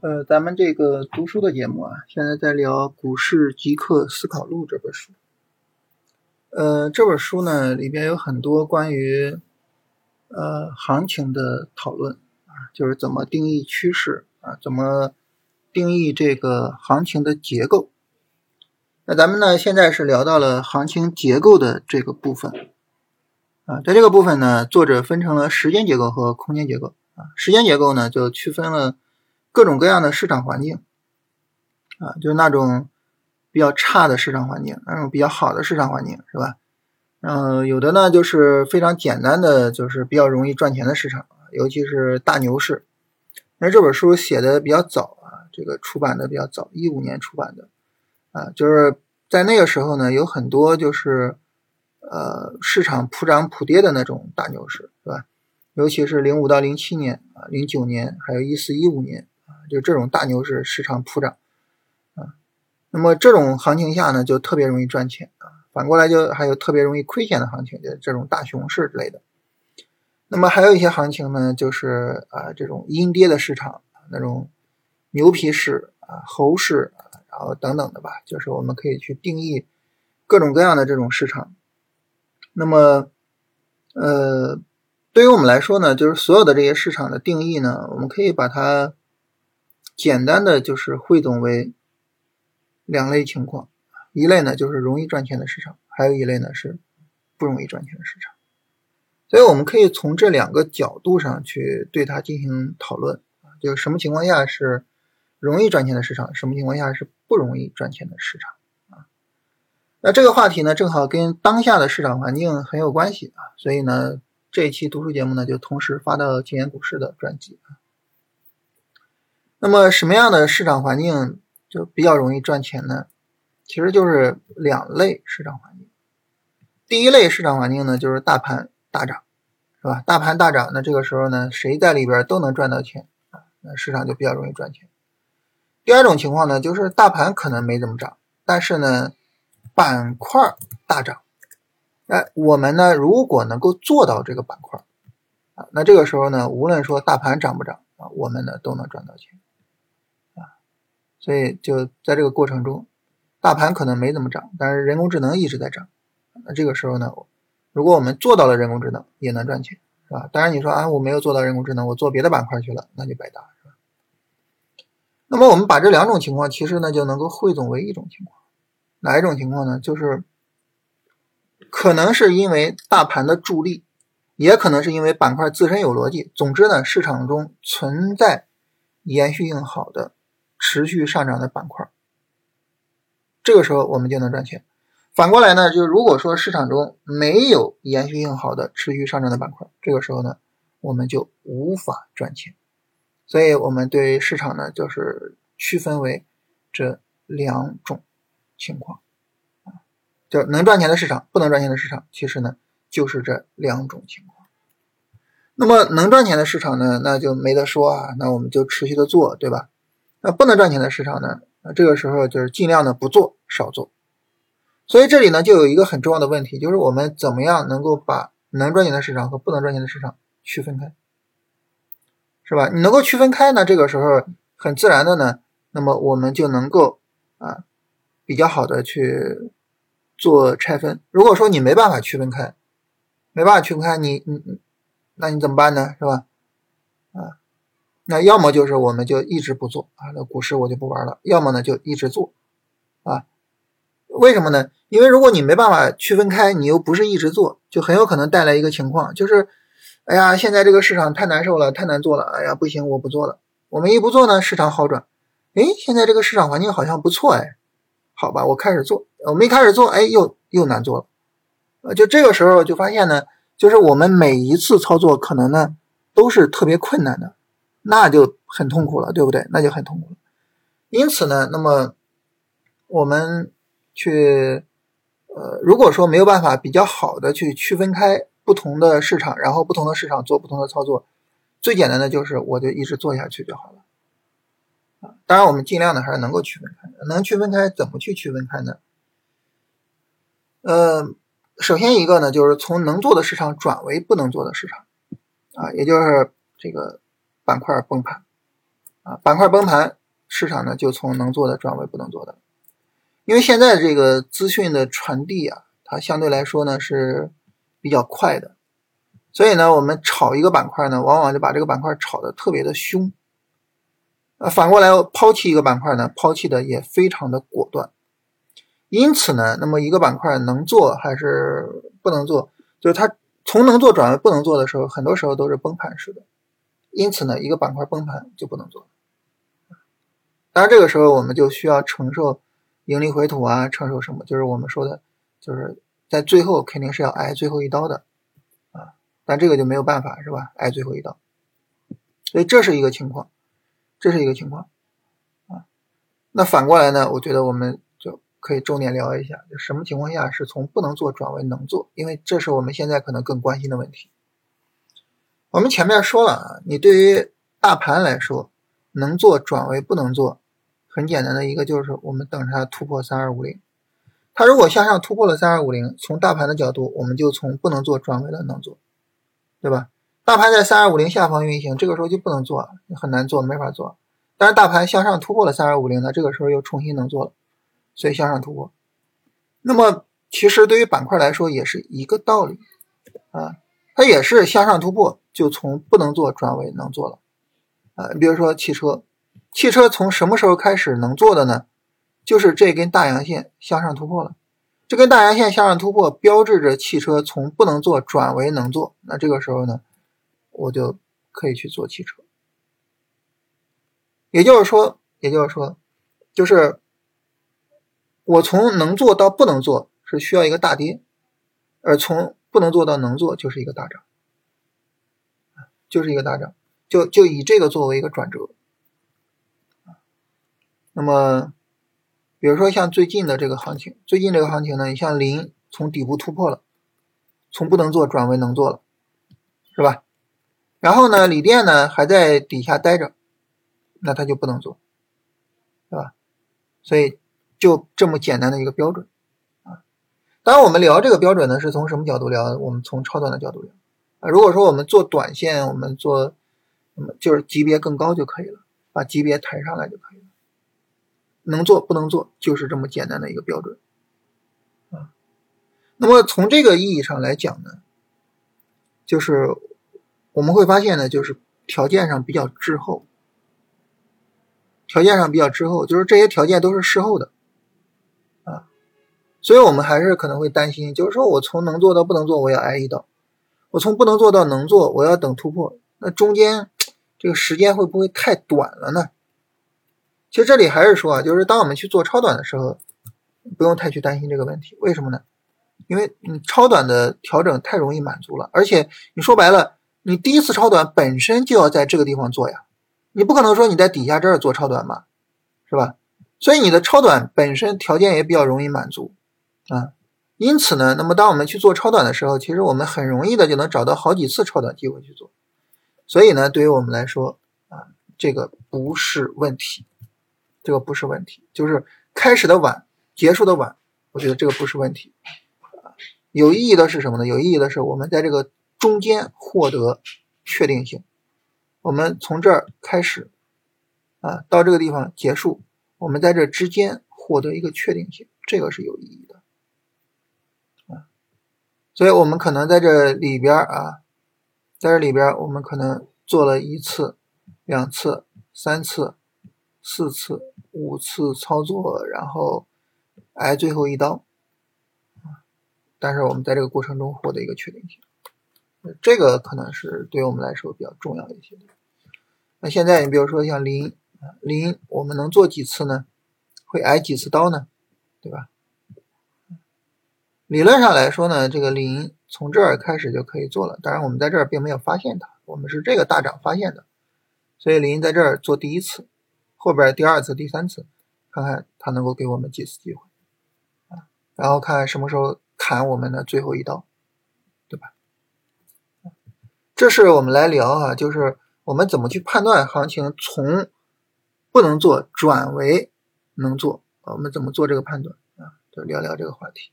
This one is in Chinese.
呃，咱们这个读书的节目啊，现在在聊《股市极客思考录》这本书。呃，这本书呢里边有很多关于呃行情的讨论啊，就是怎么定义趋势啊，怎么定义这个行情的结构。那咱们呢现在是聊到了行情结构的这个部分啊，在这个部分呢，作者分成了时间结构和空间结构啊，时间结构呢就区分了。各种各样的市场环境，啊，就是那种比较差的市场环境，那种比较好的市场环境，是吧？嗯，有的呢就是非常简单的，就是比较容易赚钱的市场，尤其是大牛市。那这本书写的比较早啊，这个出版的比较早，一五年出版的，啊，就是在那个时候呢，有很多就是呃市场普涨普跌的那种大牛市，是吧？尤其是零五到零七年啊，零九年，还有一四一五年。就这种大牛市，市场普涨，啊，那么这种行情下呢，就特别容易赚钱啊。反过来就还有特别容易亏钱的行情，就这种大熊市之类的。那么还有一些行情呢，就是啊这种阴跌的市场，那种牛皮市啊、猴市啊，然后等等的吧，就是我们可以去定义各种各样的这种市场。那么，呃，对于我们来说呢，就是所有的这些市场的定义呢，我们可以把它。简单的就是汇总为两类情况，一类呢就是容易赚钱的市场，还有一类呢是不容易赚钱的市场。所以我们可以从这两个角度上去对它进行讨论，就是什么情况下是容易赚钱的市场，什么情况下是不容易赚钱的市场啊。那这个话题呢，正好跟当下的市场环境很有关系啊，所以呢，这一期读书节目呢就同时发到金研股市的专辑啊。那么什么样的市场环境就比较容易赚钱呢？其实就是两类市场环境。第一类市场环境呢，就是大盘大涨，是吧？大盘大涨，那这个时候呢，谁在里边都能赚到钱啊，那市场就比较容易赚钱。第二种情况呢，就是大盘可能没怎么涨，但是呢，板块大涨。哎，我们呢，如果能够做到这个板块啊，那这个时候呢，无论说大盘涨不涨啊，我们呢都能赚到钱。所以就在这个过程中，大盘可能没怎么涨，但是人工智能一直在涨。那这个时候呢，如果我们做到了人工智能，也能赚钱，是吧？当然你说啊，我没有做到人工智能，我做别的板块去了，那就白搭，是吧？那么我们把这两种情况，其实呢就能够汇总为一种情况，哪一种情况呢？就是可能是因为大盘的助力，也可能是因为板块自身有逻辑。总之呢，市场中存在延续性好的。持续上涨的板块，这个时候我们就能赚钱。反过来呢，就如果说市场中没有延续性好的持续上涨的板块，这个时候呢，我们就无法赚钱。所以，我们对市场呢，就是区分为这两种情况啊，就能赚钱的市场，不能赚钱的市场，其实呢，就是这两种情况。那么，能赚钱的市场呢，那就没得说啊，那我们就持续的做，对吧？那不能赚钱的市场呢？那这个时候就是尽量的不做，少做。所以这里呢，就有一个很重要的问题，就是我们怎么样能够把能赚钱的市场和不能赚钱的市场区分开，是吧？你能够区分开呢，这个时候很自然的呢，那么我们就能够啊比较好的去做拆分。如果说你没办法区分开，没办法区分开，你你你，那你怎么办呢？是吧？啊。那要么就是我们就一直不做啊，那股市我就不玩了；要么呢就一直做，啊，为什么呢？因为如果你没办法区分开，你又不是一直做，就很有可能带来一个情况，就是，哎呀，现在这个市场太难受了，太难做了，哎呀，不行，我不做了。我们一不做呢，市场好转，哎，现在这个市场环境好像不错，哎，好吧，我开始做。我们一开始做，哎，又又难做了，呃，就这个时候就发现呢，就是我们每一次操作可能呢都是特别困难的。那就很痛苦了，对不对？那就很痛苦了。因此呢，那么我们去呃，如果说没有办法比较好的去区分开不同的市场，然后不同的市场做不同的操作，最简单的就是我就一直做下去就好了。啊，当然我们尽量的还是能够区分开，能区分开怎么去区分开呢？呃，首先一个呢，就是从能做的市场转为不能做的市场，啊，也就是这个。板块崩盘，啊，板块崩盘，市场呢就从能做的转为不能做的。因为现在这个资讯的传递啊，它相对来说呢是比较快的，所以呢，我们炒一个板块呢，往往就把这个板块炒得特别的凶。呃，反过来抛弃一个板块呢，抛弃的也非常的果断。因此呢，那么一个板块能做还是不能做，就是它从能做转为不能做的时候，很多时候都是崩盘式的。因此呢，一个板块崩盘就不能做。当然，这个时候我们就需要承受。盈利回吐啊，承受什么？就是我们说的，就是在最后肯定是要挨最后一刀的啊，但这个就没有办法，是吧？挨最后一刀，所以这是一个情况，这是一个情况啊。那反过来呢？我觉得我们就可以重点聊一下，就什么情况下是从不能做转为能做，因为这是我们现在可能更关心的问题。我们前面说了啊，你对于大盘来说，能做转为不能做。很简单的一个就是我们等着它突破三二五零，它如果向上突破了三二五零，从大盘的角度，我们就从不能做转为了能做，对吧？大盘在三二五零下方运行，这个时候就不能做，很难做，没法做。但是大盘向上突破了三二五零呢，这个时候又重新能做了，所以向上突破。那么其实对于板块来说也是一个道理啊，它也是向上突破就从不能做转为能做了啊。你比如说汽车。汽车从什么时候开始能做的呢？就是这根大阳线向上突破了，这根大阳线向上突破，标志着汽车从不能做转为能做。那这个时候呢，我就可以去做汽车。也就是说，也就是说，就是我从能做到不能做是需要一个大跌，而从不能做到能做就是一个大涨，就是一个大涨，就就以这个作为一个转折。那么，比如说像最近的这个行情，最近这个行情呢，你像磷从底部突破了，从不能做转为能做了，是吧？然后呢，锂电呢还在底下待着，那它就不能做，对吧？所以就这么简单的一个标准。当，我们聊这个标准呢，是从什么角度聊？我们从超短的角度聊啊。如果说我们做短线，我们做，就是级别更高就可以了，把级别抬上来就可以了。能做不能做，就是这么简单的一个标准啊。那么从这个意义上来讲呢，就是我们会发现呢，就是条件上比较滞后，条件上比较滞后，就是这些条件都是事后的。所以我们还是可能会担心，就是说我从能做到不能做，我要挨一刀；我从不能做到能做，我要等突破，那中间这个时间会不会太短了呢？其实这里还是说啊，就是当我们去做超短的时候，不用太去担心这个问题。为什么呢？因为你超短的调整太容易满足了，而且你说白了，你第一次超短本身就要在这个地方做呀，你不可能说你在底下这儿做超短嘛，是吧？所以你的超短本身条件也比较容易满足啊。因此呢，那么当我们去做超短的时候，其实我们很容易的就能找到好几次超短机会去做。所以呢，对于我们来说啊，这个不是问题。这个不是问题，就是开始的晚，结束的晚，我觉得这个不是问题。有意义的是什么呢？有意义的是我们在这个中间获得确定性。我们从这儿开始啊，到这个地方结束，我们在这之间获得一个确定性，这个是有意义的。所以我们可能在这里边啊，在这里边我们可能做了一次、两次、三次。四次、五次操作，然后挨最后一刀，但是我们在这个过程中获得一个确定性，这个可能是对我们来说比较重要一些的。那现在你比如说像零零，我们能做几次呢？会挨几次刀呢？对吧？理论上来说呢，这个零从这儿开始就可以做了，当然我们在这儿并没有发现它，我们是这个大涨发现的，所以零在这儿做第一次。后边第二次、第三次，看看他能够给我们几次机会啊？然后看什么时候砍我们的最后一刀，对吧？这是我们来聊啊，就是我们怎么去判断行情从不能做转为能做，我们怎么做这个判断啊？就聊聊这个话题。